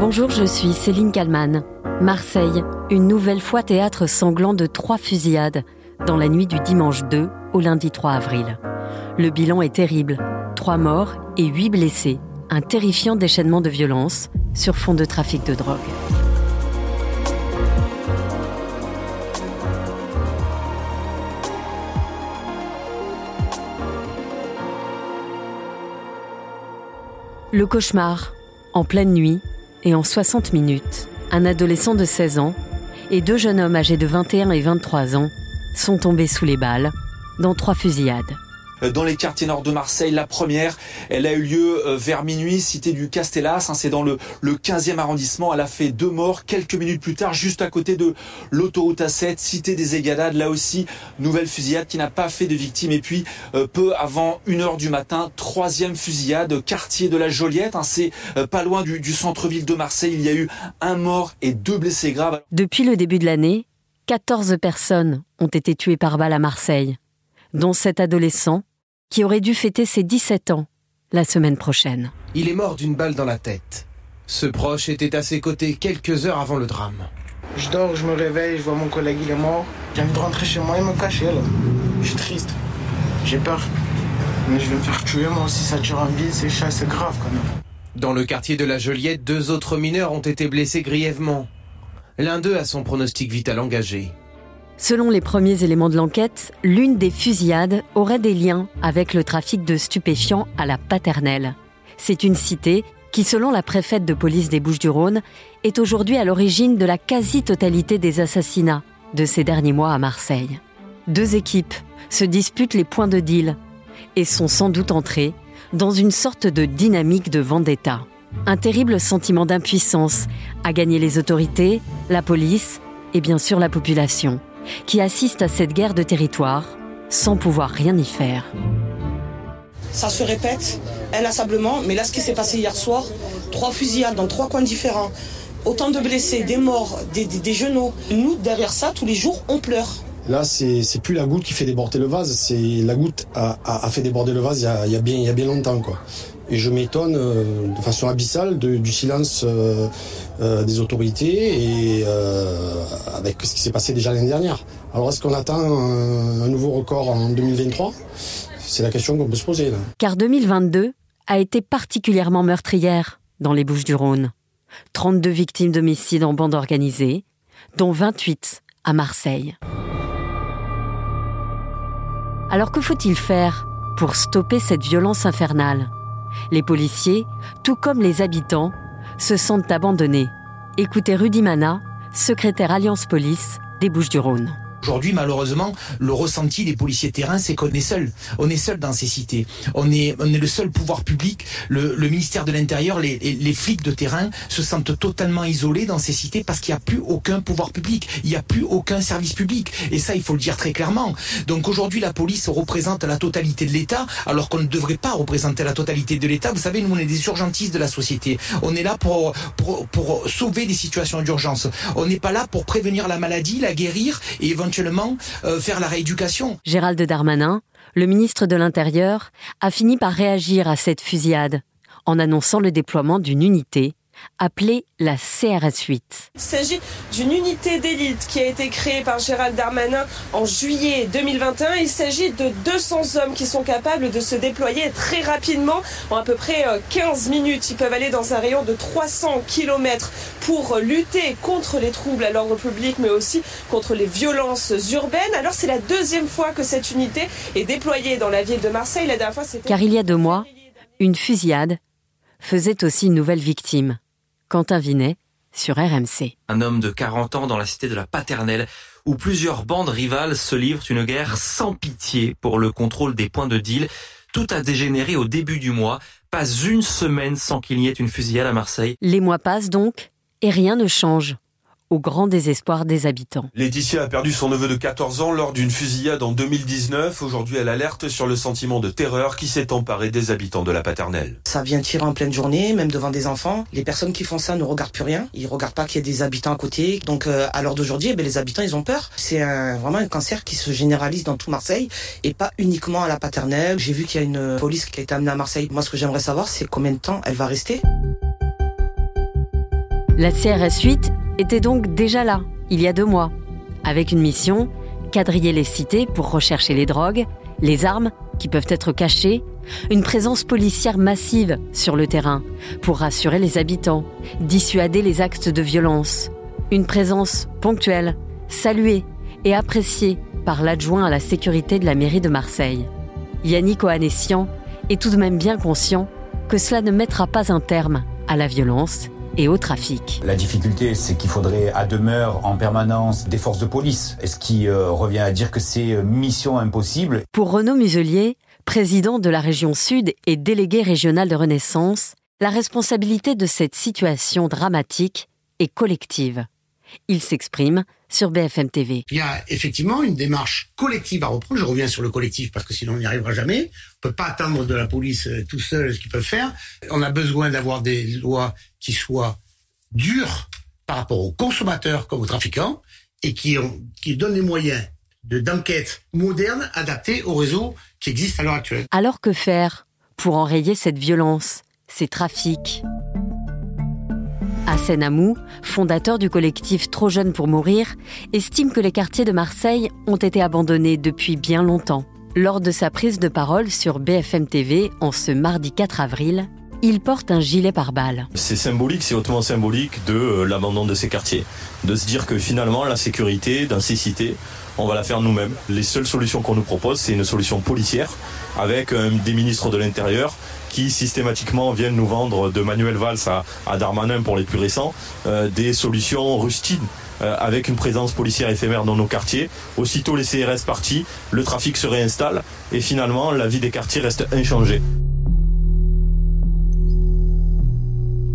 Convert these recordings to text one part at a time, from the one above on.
Bonjour, je suis Céline Kalman. Marseille, une nouvelle fois théâtre sanglant de trois fusillades dans la nuit du dimanche 2 au lundi 3 avril. Le bilan est terrible. Trois morts et huit blessés. Un terrifiant déchaînement de violence sur fond de trafic de drogue. Le cauchemar, en pleine nuit et en 60 minutes, un adolescent de 16 ans et deux jeunes hommes âgés de 21 et 23 ans sont tombés sous les balles dans trois fusillades. Euh, dans les quartiers nord de Marseille. La première, elle a eu lieu euh, vers minuit, cité du Castellas. Hein, c'est dans le, le 15e arrondissement. Elle a fait deux morts quelques minutes plus tard, juste à côté de l'autoroute A7, cité des Égadades. Là aussi, nouvelle fusillade qui n'a pas fait de victimes. Et puis, euh, peu avant une heure du matin, troisième fusillade, quartier de la Joliette. Hein, c'est pas loin du, centre-ville de Marseille. Il y a eu un mort et deux blessés graves. Depuis le début de l'année, 14 personnes ont été tuées par balle à Marseille, dont cet adolescent qui aurait dû fêter ses 17 ans la semaine prochaine. Il est mort d'une balle dans la tête. Ce proche était à ses côtés quelques heures avant le drame. Je dors, je me réveille, je vois mon collègue, il est mort. J'ai envie de rentrer chez moi et me cacher là. Je suis triste. J'ai peur. Mais je vais me faire tuer moi aussi, ça tire en vie, c'est chat, c'est grave quand même. Dans le quartier de la Joliette, deux autres mineurs ont été blessés grièvement. L'un d'eux a son pronostic vital engagé. Selon les premiers éléments de l'enquête, l'une des fusillades aurait des liens avec le trafic de stupéfiants à la paternelle. C'est une cité qui, selon la préfète de police des Bouches-du-Rhône, est aujourd'hui à l'origine de la quasi-totalité des assassinats de ces derniers mois à Marseille. Deux équipes se disputent les points de deal et sont sans doute entrées dans une sorte de dynamique de vendetta. Un terrible sentiment d'impuissance a gagné les autorités, la police et bien sûr la population qui assiste à cette guerre de territoire sans pouvoir rien y faire. Ça se répète inlassablement, mais là ce qui s'est passé hier soir, trois fusillades dans trois coins différents, autant de blessés, des morts, des, des, des genoux. Nous, derrière ça, tous les jours, on pleure. Là, c'est plus la goutte qui fait déborder le vase, c'est la goutte a, a, a, fait déborder le vase il y a, il y a bien, il y a bien longtemps. Quoi. Et je m'étonne euh, de façon abyssale du silence euh, euh, des autorités et avec ce qui s'est passé déjà l'année dernière. Alors est-ce qu'on attend un, nouveau record en 2023 C'est la question qu'on peut se poser. Car 2022 a été particulièrement meurtrière dans les Bouches du Rhône. 32 victimes d'homicides en bande organisée, dont 28 à Marseille. Alors que faut-il faire pour stopper cette violence infernale? Les policiers, tout comme les habitants, se sentent abandonnés. Écoutez Rudy Mana, secrétaire Alliance Police des Bouches-du-Rhône. Aujourd'hui, malheureusement, le ressenti des policiers de terrain, c'est qu'on est seul. On est seul dans ces cités. On est, on est le seul pouvoir public. Le, ministère de l'Intérieur, les, les, les, flics de terrain se sentent totalement isolés dans ces cités parce qu'il n'y a plus aucun pouvoir public. Il n'y a plus aucun service public. Et ça, il faut le dire très clairement. Donc aujourd'hui, la police représente la totalité de l'État, alors qu'on ne devrait pas représenter la totalité de l'État. Vous savez, nous, on est des urgentistes de la société. On est là pour, pour, pour sauver des situations d'urgence. On n'est pas là pour prévenir la maladie, la guérir et éventuellement euh, faire la rééducation. Gérald Darmanin, le ministre de l'Intérieur, a fini par réagir à cette fusillade en annonçant le déploiement d'une unité appelée la CRS 8. Il s'agit d'une unité d'élite qui a été créée par Gérald Darmanin en juillet 2021. Il s'agit de 200 hommes qui sont capables de se déployer très rapidement, en à peu près 15 minutes. Ils peuvent aller dans un rayon de 300 km pour lutter contre les troubles à l'ordre public, mais aussi contre les violences urbaines. Alors c'est la deuxième fois que cette unité est déployée dans la ville de Marseille. La dernière fois, c'était... Car il y a deux mois, une fusillade faisait aussi une nouvelle victime. Quentin Vinet sur RMC. Un homme de 40 ans dans la cité de la Paternelle où plusieurs bandes rivales se livrent une guerre sans pitié pour le contrôle des points de deal. Tout a dégénéré au début du mois, pas une semaine sans qu'il n'y ait une fusillade à Marseille. Les mois passent donc et rien ne change au grand désespoir des habitants. Laetitia a perdu son neveu de 14 ans lors d'une fusillade en 2019. Aujourd'hui, elle alerte sur le sentiment de terreur qui s'est emparé des habitants de la paternelle. Ça vient tirer en pleine journée, même devant des enfants. Les personnes qui font ça ne regardent plus rien. Ils regardent pas qu'il y a des habitants à côté. Donc, euh, à l'heure d'aujourd'hui, eh bien, les habitants, ils ont peur. C'est un, vraiment un cancer qui se généralise dans tout Marseille et pas uniquement à la paternelle. J'ai vu qu'il y a une police qui a été amenée à Marseille. Moi, ce que j'aimerais savoir, c'est combien de temps elle va rester. La CRS 8 était donc déjà là, il y a deux mois, avec une mission, quadriller les cités pour rechercher les drogues, les armes qui peuvent être cachées, une présence policière massive sur le terrain pour rassurer les habitants, dissuader les actes de violence, une présence ponctuelle, saluée et appréciée par l'adjoint à la sécurité de la mairie de Marseille. Yannick Ohanessian est tout de même bien conscient que cela ne mettra pas un terme à la violence et au trafic. La difficulté, c'est qu'il faudrait à demeure en permanence des forces de police, ce qui euh, revient à dire que c'est euh, mission impossible. Pour Renaud Muselier, président de la région Sud et délégué régional de Renaissance, la responsabilité de cette situation dramatique est collective. Il s'exprime sur BFM TV. Il y a effectivement une démarche collective à reprendre. Je reviens sur le collectif parce que sinon on n'y arrivera jamais. On peut pas attendre de la police euh, tout seul ce qu'ils peuvent faire. On a besoin d'avoir des lois qui soient dures par rapport aux consommateurs comme aux trafiquants et qui, ont, qui donnent les moyens de d'enquête moderne adaptés au réseau qui existe à l'heure actuelle. Alors que faire pour enrayer cette violence, ces trafics? Hassan Amou, fondateur du collectif Trop Jeune pour Mourir, estime que les quartiers de Marseille ont été abandonnés depuis bien longtemps. Lors de sa prise de parole sur BFM TV en ce mardi 4 avril, il porte un gilet pare-balles. C'est symbolique, c'est hautement symbolique de euh, l'abandon de ces quartiers. De se dire que finalement, la sécurité dans ces cités, on va la faire nous-mêmes. Les seules solutions qu'on nous propose, c'est une solution policière avec euh, des ministres de l'Intérieur qui systématiquement viennent nous vendre de Manuel Valls à, Darmanin pour les plus récents euh, des solutions rustines euh, avec une présence policière éphémère dans nos quartiers. Aussitôt les CRS partis, le trafic se réinstalle et finalement la vie des quartiers reste inchangée.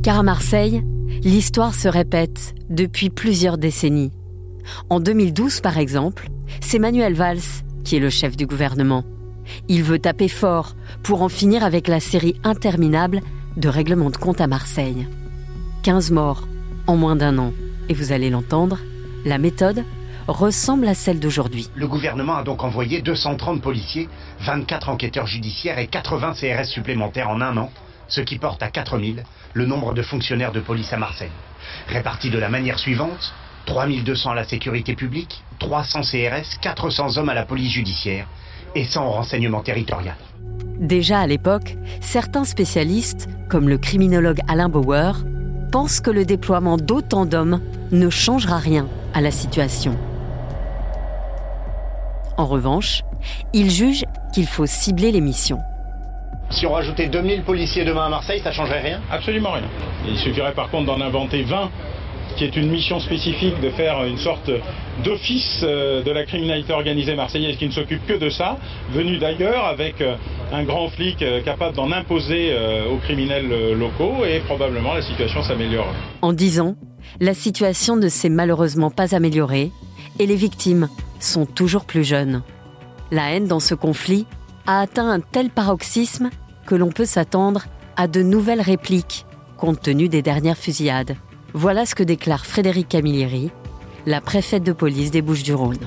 Car à Marseille, l'histoire se répète depuis plusieurs décennies. En 2012, par exemple, c'est Manuel Valls qui est le chef du gouvernement. Il veut taper fort pour en finir avec la série interminable de règlements de compte à Marseille. 15 morts en moins d'un an. Et vous allez l'entendre, la méthode ressemble à celle d'aujourd'hui. Le gouvernement a donc envoyé 230 policiers, 24 enquêteurs judiciaires et 80 CRS supplémentaires en un an, ce qui porte à 4000 le nombre de fonctionnaires de police à Marseille. Répartis de la manière suivante, 3200 à la sécurité publique, 300 CRS, 400 hommes à la police judiciaire et sans renseignement territorial. Déjà à l'époque, certains spécialistes, comme le criminologue Alain Bauer, pensent que le déploiement d'autant d'hommes ne changera rien à la situation. En revanche, ils jugent qu'il faut cibler les missions. Si on rajoutait 2000 policiers demain à Marseille, ça changerait rien? Absolument rien. Il suffirait par contre d'en inventer 20 qui est une mission spécifique de faire une sorte d'office euh, de la criminalité organisée marseillaise qui ne s'occupe que de ça, venu d'ailleurs avec euh, un grand flic euh, capable d'en imposer aux criminels locaux et probablement la situation s'améliore. En dix ans, la situation ne s'est malheureusement pas améliorée et les victimes sont toujours plus jeunes. La haine dans ce conflit a atteint un tel paroxysme que l'on peut s'attendre à de nouvelles répliques compte tenu des dernières fusillades. Voilà ce que déclare Frédéric Camilleri, la préfète de police des Bouches-du-Rhône.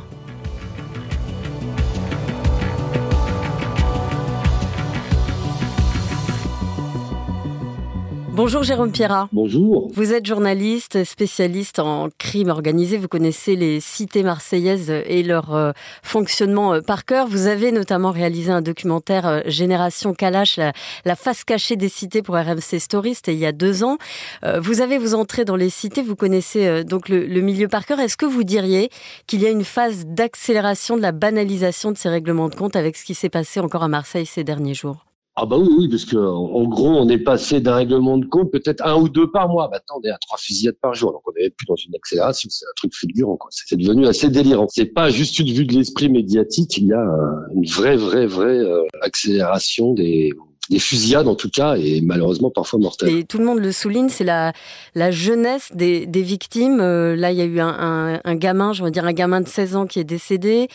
Bonjour Jérôme Pierrat. Bonjour. Vous êtes journaliste, spécialiste en crime organisé. Vous connaissez les cités marseillaises et leur euh, fonctionnement euh, par cœur. Vous avez notamment réalisé un documentaire euh, Génération Kalash, la, face cachée des cités pour RMC Story, c'était il y a deux ans. vous avez vous entré dans les cités, vous connaissez donc le, le milieu par cœur. Est-ce que vous diriez qu'il y a une phase d'accélération de la banalisation de ces règlements de compte avec ce qui s'est passé encore à Marseille ces derniers jours? Ah bah oui, oui, parce que en gros, on est passé d'un règlement de compte peut-être un ou deux par mois. Maintenant, on est à trois fusillades par jour, donc on n'est plus dans une accélération. C'est un truc fulgurant, quoi. C'est devenu assez délirant. C'est pas juste une vue de l'esprit médiatique. Il y a une vraie, vraie, vraie euh, accélération des des fusillades en tout cas, et malheureusement parfois mortelles. Et tout le monde le souligne, c'est la, la jeunesse des, des victimes. Euh, là, il y a eu un, un, un gamin, je veux dire un gamin de 16 ans qui est décédé.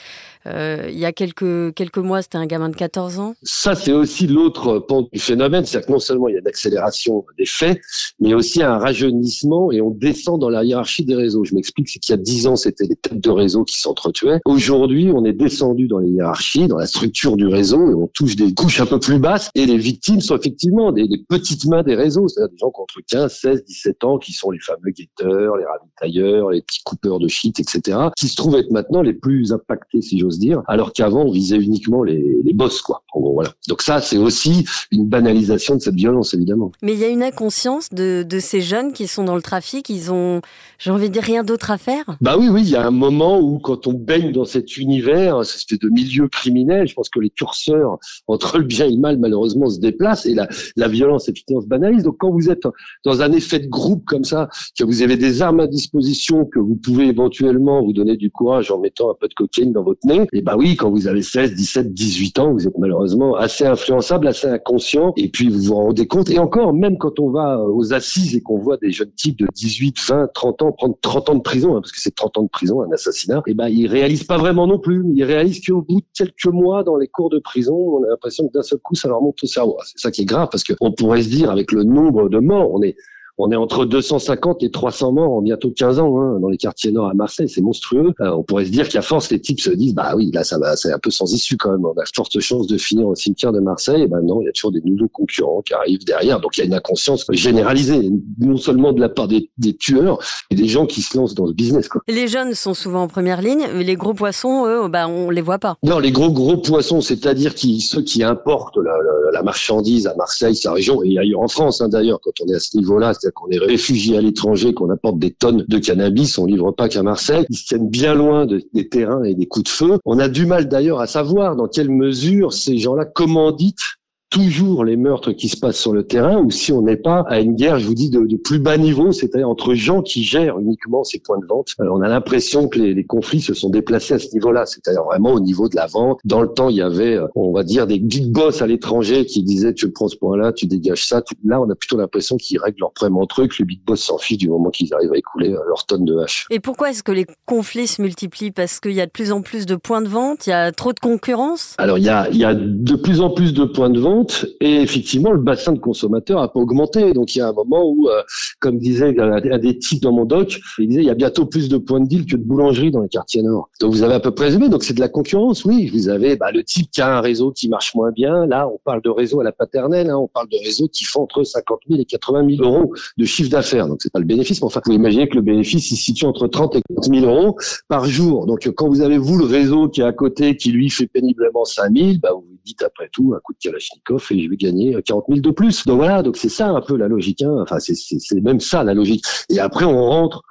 Euh, il y a quelques, quelques mois, c'était un gamin de 14 ans. Ça, c'est aussi l'autre pan du phénomène. C'est-à-dire que non seulement il y a une accélération des faits, mais aussi un rajeunissement et on descend dans la hiérarchie des réseaux. Je m'explique, c'est qu'il y a 10 ans, c'était les têtes de réseau qui s'entretuaient. Aujourd'hui, on est descendu dans les hiérarchies, dans la structure du réseau et on touche des couches un peu plus basses et les victimes sont effectivement des, petites mains des réseaux, c'est-à-dire des gens qui ont entre 15, 16, 17 ans, qui sont les fameux guetteurs, les ravitailleurs, les petits coupeurs de shit, etc., qui se trouvent être maintenant les plus impactés, si j'ose dire, alors qu'avant, on visait uniquement les, les boss, quoi. En gros, voilà. Donc ça, c'est aussi une banalisation de cette violence, évidemment. Mais il y a une inconscience de, de ces jeunes qui sont dans le trafic, ils ont, j'ai envie de dire, rien d'autre à faire Bah oui, oui, il y a un moment où quand on baigne dans cet univers, cette espèce de milieu criminel, je pense que les curseurs entre le bien et le mal, malheureusement, se déplacent et la, la violence, effectivement, se banalise. Donc quand vous êtes dans un effet de groupe comme ça, que vous avez des armes à disposition, que vous pouvez éventuellement vous donner du courage en mettant un peu de cocaïne dans votre nez, et bah oui, quand vous avez 16, 17, 18 ans, vous êtes malheureusement assez influençable, assez inconscient, et puis vous vous rendez compte. Et encore, même quand on va aux assises et qu'on voit des jeunes types de 18, 20, 30 ans prendre 30 ans de prison, hein, parce que c'est 30 ans de prison, un assassinat, et ben ils réalisent pas vraiment non plus. Ils réalisent qu'au bout de quelques mois dans les cours de prison, on a l'impression que d'un seul coup ça leur monte au cerveau. C'est ça qui est grave parce qu'on pourrait se dire avec le nombre de morts, on est on est entre 250 et 300 morts en bientôt 15 ans hein, dans les quartiers nord à Marseille, c'est monstrueux. Euh, on pourrait se dire qu'à force, les types se disent, bah oui, là ça va, c'est un peu sans issue quand même. On a forte chance de finir au cimetière de Marseille. Et ben non, il y a toujours des nouveaux concurrents qui arrivent derrière. Donc il y a une inconscience généralisée, non seulement de la part des, tueurs, mais des gens qui se lancent dans le business. Quoi. Les jeunes sont souvent en première ligne, mais les gros poissons, eux, bah on les voit pas. Non, les gros gros poissons, c'est-à-dire qui ceux qui importent la, la, marchandise à Marseille, sa région et ailleurs en France hein, d'ailleurs. Quand on est à ce niveau-là, c'est-à-dire qu'on est réfugié à l'étranger, qu'on apporte des tonnes de cannabis, on livre pas qu'à Marseille. Ils se tiennent bien loin des terrains et des coups de feu. On a du mal d'ailleurs à savoir dans quelle mesure ces gens-là commanditent toujours les meurtres qui se passent sur le terrain ou si on n'est pas à une guerre, je vous dis, de, plus bas niveau, c'est-à-dire entre gens qui gèrent uniquement ces points de vente. Euh, on a l'impression que les, conflits se sont déplacés à ce niveau-là, c'est-à-dire vraiment au niveau de la vente. Dans le temps, il y avait, euh, on va dire, des big boss à l'étranger qui disaient tu prends ce point-là, tu dégages ça. Là, on a plutôt l'impression qu'ils règlent leurs problèmes entre eux, que le big boss s'en fiche du moment qu'ils arrivent à écouler euh, leurs tonnes de haches. Et pourquoi est-ce que les conflits se multiplient? Parce qu'il y a de plus en plus de points de vente, il y a trop de concurrence? Alors, il y a, il y a de plus en plus de points de vente et effectivement, le bassin de consommateurs a pas augmenté. Donc il y a un moment où, euh, comme disait un des types dans mon doc, il disait il y a bientôt plus de points de deal que de boulangeries dans les quartiers nord. Donc vous avez à peu près résumé. Donc c'est de la concurrence, oui. Vous avez bah, le type qui a un réseau qui marche moins bien. Là, on parle de réseau à la paternelle. Hein. On parle de réseau qui font entre 50 000 et 80 000 euros de chiffre d'affaires. Donc c'est pas le bénéfice, mais enfin, vous imaginez que le bénéfice il se situe entre 30 et 40 000 euros par jour. Donc quand vous avez vous le réseau qui est à côté, qui lui fait péniblement 5 000, bah, vous vous dites après tout un coup de Kalachnikov et je vais gagner 40 000 de plus. Donc voilà, donc c'est ça un peu la logique. Hein. Enfin, c'est même ça la logique. Et après, on rentre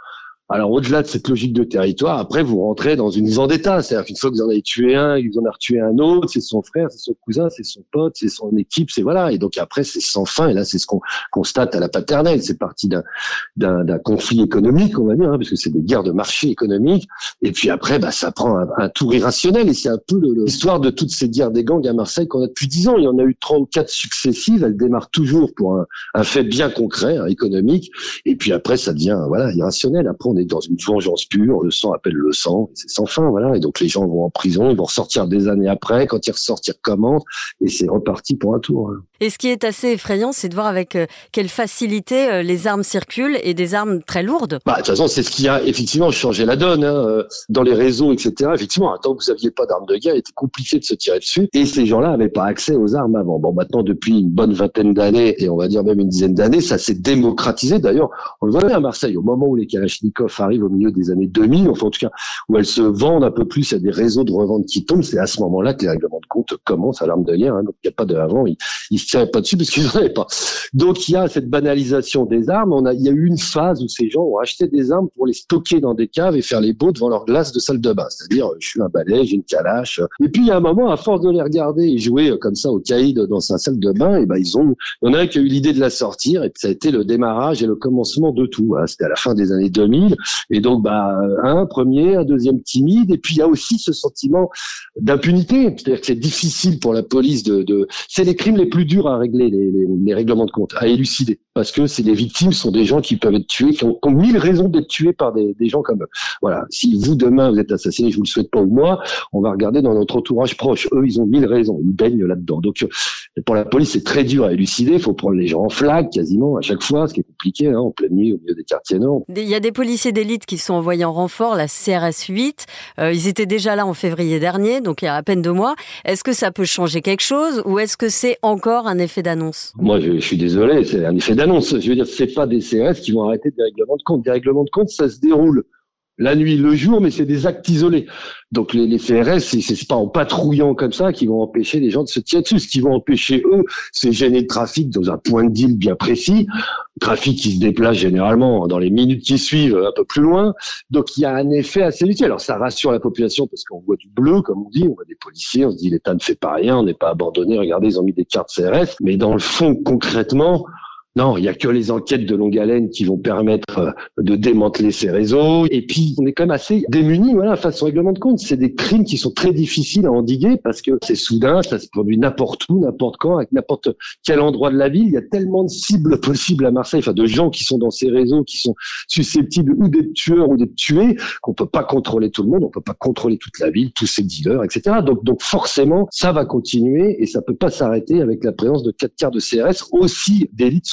alors au-delà de cette logique de territoire, après vous rentrez dans une vendetta, c'est-à-dire qu'une fois que vous en avez tué un, vous en avez tué un autre, c'est son frère, c'est son cousin, c'est son pote, c'est son équipe, c'est voilà. Et donc après c'est sans fin. Et là c'est ce qu'on constate à la paternelle. C'est parti d'un conflit économique, on va dire, hein, parce que c'est des guerres de marché économique. Et puis après, bah, ça prend un, tour irrationnel. Et c'est un peu l'histoire de toutes ces guerres des gangs à Marseille qu'on a depuis dix ans. Il y en a eu trois ou quatre successives. Elles démarrent toujours pour un, un fait bien concret, hein, économique. Et puis après ça devient voilà irrationnel. Après dans une vengeance pure, le sang appelle le sang, c'est sans fin, voilà. Et donc les gens vont en prison, ils vont ressortir des années après, quand ils ressortent, ils recommencent, et c'est reparti pour un tour. Hein. Et ce qui est assez effrayant, c'est de voir avec euh, quelle facilité euh, les armes circulent et des armes très lourdes. Bah, de toute façon, c'est ce qui a effectivement changé la donne hein, euh, dans les réseaux, etc. Effectivement, tant que vous aviez pas d'armes de guerre, il était compliqué de se tirer dessus, et ces gens-là n'avaient pas accès aux armes avant. Bon, maintenant, depuis une bonne vingtaine d'années, et on va dire même une dizaine d'années, ça s'est démocratisé. D'ailleurs, on le voit à Marseille, au moment où les Kalachnikov arrivent au milieu des années 2000, enfin en tout cas où elles se vendent un peu plus, a des réseaux de revente qui tombent, c'est à ce moment-là que les règlements de compte commencent à l'arme de guerre. Hein, donc il n'y a pas de avant, ils, ils se tiraient pas dessus parce qu'ils n'en avaient pas. Donc il y a cette banalisation des armes. On a, il y a eu une phase où ces gens ont acheté des armes pour les stocker dans des caves et faire les beaux devant leur glace de salle de bain. C'est-à-dire, je suis un balai, j'ai une calache. Et puis il y a un moment, à force de les regarder et jouer comme ça au caïd dans sa salle de bain, et ben ils ont, il y en a un qui a eu l'idée de la sortir et ça a été le démarrage et le commencement de tout. Hein. C'était à la fin des années 2000 et donc bah un premier, un deuxième timide, et puis il y a aussi ce sentiment d'impunité, c'est-à-dire que c'est difficile pour la police de, c'est les crimes les plus durs à régler, les, règlements de compte, à élucider, parce que c'est les victimes sont des gens qui peuvent être tués, qui ont, mille raisons d'être tués par des, gens comme eux. Voilà, si vous demain vous êtes assassiné, je vous le souhaite pas ou moi, on va regarder dans notre entourage proche, eux ils ont mille raisons, ils baignent là-dedans. Donc pour la police c'est très dur à élucider, il faut prendre les gens en flag quasiment à chaque fois, ce qui est compliqué hein, en pleine nuit au milieu des quartiers nord. Il y a des policiers policiers d'élite qui sont envoyés en renfort, la CRS 8. Euh, ils étaient déjà là en février dernier, donc il y a à peine deux mois. Est-ce que ça peut changer quelque chose ou est-ce que c'est encore un effet d'annonce? Moi, je, je, suis désolé, c'est un effet d'annonce. Je veux dire, c'est pas des CRS qui vont arrêter des règlements de compte. Des règlements de compte, ça se déroule la nuit, le jour, mais c'est des actes isolés. Donc les, les CRS, c'est pas en patrouillant comme ça qu'ils vont empêcher les gens de se tirer dessus. Ce qu'ils vont empêcher eux, c'est gêner le trafic dans un point de deal bien précis, trafic qui se déplace généralement dans les minutes qui suivent un peu plus loin. Donc il y a un effet assez utile. Alors ça rassure la population parce qu'on voit du bleu, comme on dit, on voit des policiers, on se dit l'État ne fait pas rien, on n'est pas abandonné. Regardez, ils ont mis des cartes CRS, mais dans le fond, concrètement, non, il y a que les enquêtes de longue haleine qui vont permettre euh, de démanteler ces réseaux. Et puis, on est quand même assez démunis voilà, face au règlement de compte. C'est des crimes qui sont très difficiles à endiguer parce que c'est soudain, ça se produit n'importe où, n'importe quand, avec n'importe quel endroit de la ville. Il y a tellement de cibles possibles à Marseille, enfin de gens qui sont dans ces réseaux, qui sont susceptibles ou d'être tueurs ou d'être tués, qu'on peut pas contrôler tout le monde, on peut pas contrôler toute la ville, tous ces dealers, etc. Donc, donc forcément, ça va continuer et ça peut pas s'arrêter avec la présence de quatre quarts de CRS aussi d'élite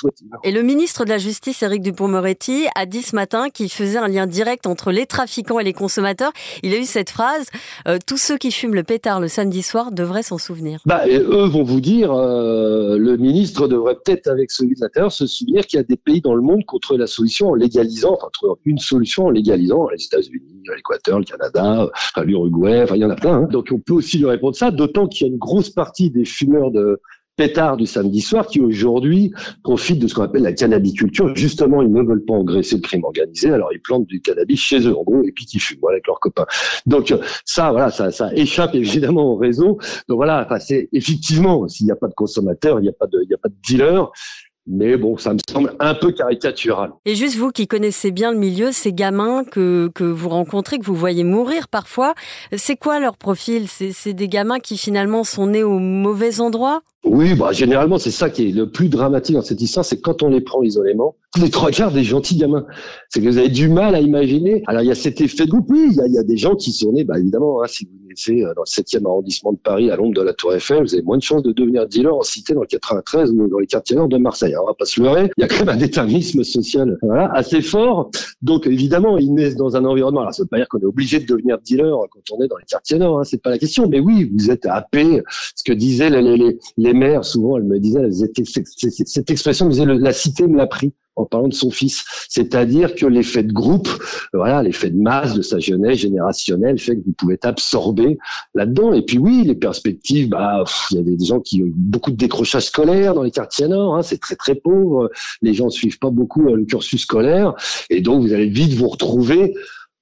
et le ministre de la Justice, Éric Dupont-Moretti, a dit ce matin qu'il faisait un lien direct entre les trafiquants et les consommateurs. Il a eu cette phrase euh, Tous ceux qui fument le pétard le samedi soir devraient s'en souvenir. Bah, eux vont vous dire euh, le ministre devrait peut-être, avec celui de l'Intérieur, se souvenir qu'il y a des pays dans le monde contre la solution en légalisant, enfin, une solution en légalisant les États-Unis, l'Équateur, le Canada, l'Uruguay, enfin, il y en a plein. Hein. Donc, on peut aussi lui répondre ça, d'autant qu'il y a une grosse partie des fumeurs de pétards du samedi soir qui aujourd'hui profitent de ce qu'on appelle la cannabiculture. Justement, ils ne veulent pas engraisser le crime organisé, alors ils plantent du cannabis chez eux, en gros, et puis ils fument avec leurs copains. Donc ça, voilà, ça, ça échappe évidemment au réseau. Donc voilà, enfin, c'est effectivement, s'il n'y a pas de consommateurs, il n'y a pas de, il n'y a pas de dealer. Mais bon, ça me semble un peu caricatural. Et juste vous qui connaissez bien le milieu, ces gamins que, que vous rencontrez, que vous voyez mourir parfois, c'est quoi leur profil? C'est des gamins qui finalement sont nés au mauvais endroit? Oui, bah, généralement, c'est ça qui est le plus dramatique dans cette histoire, c'est quand on les prend isolément, les trois quarts des gentils gamins. C'est que vous avez du mal à imaginer. Alors, il y a cet effet de groupe, oui, il y a, il y a des gens qui sont nés, bah, évidemment, hein, si vous euh, dans le 7e arrondissement de Paris, à l'ombre de la Tour Eiffel, vous avez moins de chances de devenir dealer en cité dans le 93 ou dans les quartiers nord de Marseille. Alors, on va pas se leurrer, il y a quand même un déterminisme social voilà, assez fort. Donc, évidemment, ils naissent dans un environnement. Alors, ça veut pas dire qu'on est obligé de devenir dealer quand on est dans les quartiers nord, hein, c'est pas la question. Mais oui, vous êtes happé, ce que disaient les, les, les mère, souvent, elle me disait, cette expression disait, la cité me l'a pris en parlant de son fils. C'est-à-dire que l'effet de groupe, voilà, l'effet de masse de sa jeunesse générationnelle fait que vous pouvez être absorbé là-dedans. Et puis oui, les perspectives, bah, il y a des gens qui ont beaucoup de décrochage scolaire dans les quartiers nord, hein, c'est très très pauvre. Les gens ne suivent pas beaucoup euh, le cursus scolaire. Et donc, vous allez vite vous retrouver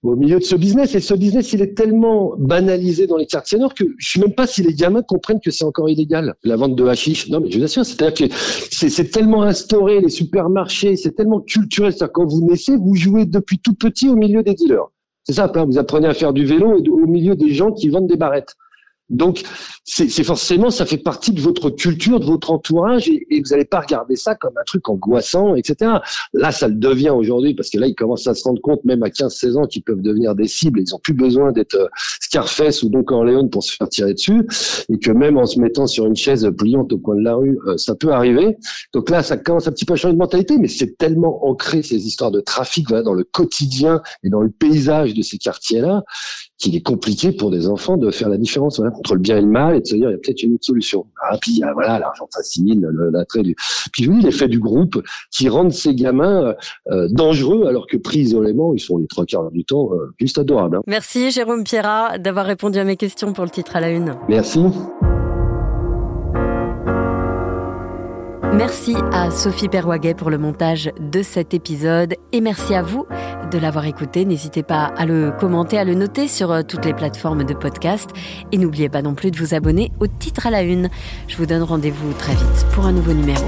au milieu de ce business. Et ce business, il est tellement banalisé dans les quartiers nord que je ne sais même pas si les gamins comprennent que c'est encore illégal, la vente de hashish. Non, mais je vous assure, c'est-à-dire que c'est tellement instauré, les supermarchés, c'est tellement culturel. C'est-à-dire quand vous naissez, vous jouez depuis tout petit au milieu des dealers. C'est ça, hein, vous apprenez à faire du vélo au milieu des gens qui vendent des barrettes. Donc, c'est forcément, ça fait partie de votre culture, de votre entourage, et, vous n'allez pas regarder ça comme un truc angoissant, etc. Là, ça le devient aujourd'hui, parce que là, ils commencent à se rendre compte, même à 15-16 ans, qu'ils peuvent devenir des cibles, ils n'ont plus besoin d'être euh, Scarface ou Don Corleone pour se faire tirer dessus, et que même en se mettant sur une chaise pliante au coin de la rue, euh, ça peut arriver. Donc là, ça commence un petit peu à changer de mentalité, mais c'est tellement ancré, ces histoires de trafic, voilà, dans le quotidien et dans le paysage de ces quartiers-là, qu'il est compliqué pour des enfants de faire la différence voilà, entre le bien et le mal et de se dire il y a peut-être une autre solution. Ah, puis voilà, l'argent facile, l'attrait du. Puis oui, l'effet du groupe qui rendent ces gamins euh, dangereux alors que pris isolément, ils sont les trois quarts du temps euh, juste adorables. Hein. Merci Jérôme Pierrat d'avoir répondu à mes questions pour le titre à la une. Merci. Merci à Sophie Perwaguet pour le montage de cet épisode et merci à vous de l'avoir écouté. N'hésitez pas à le commenter, à le noter sur euh, toutes les plateformes de podcast et n'oubliez pas non plus de vous abonner au titre à la une. Je vous donne rendez-vous très vite pour un nouveau numéro.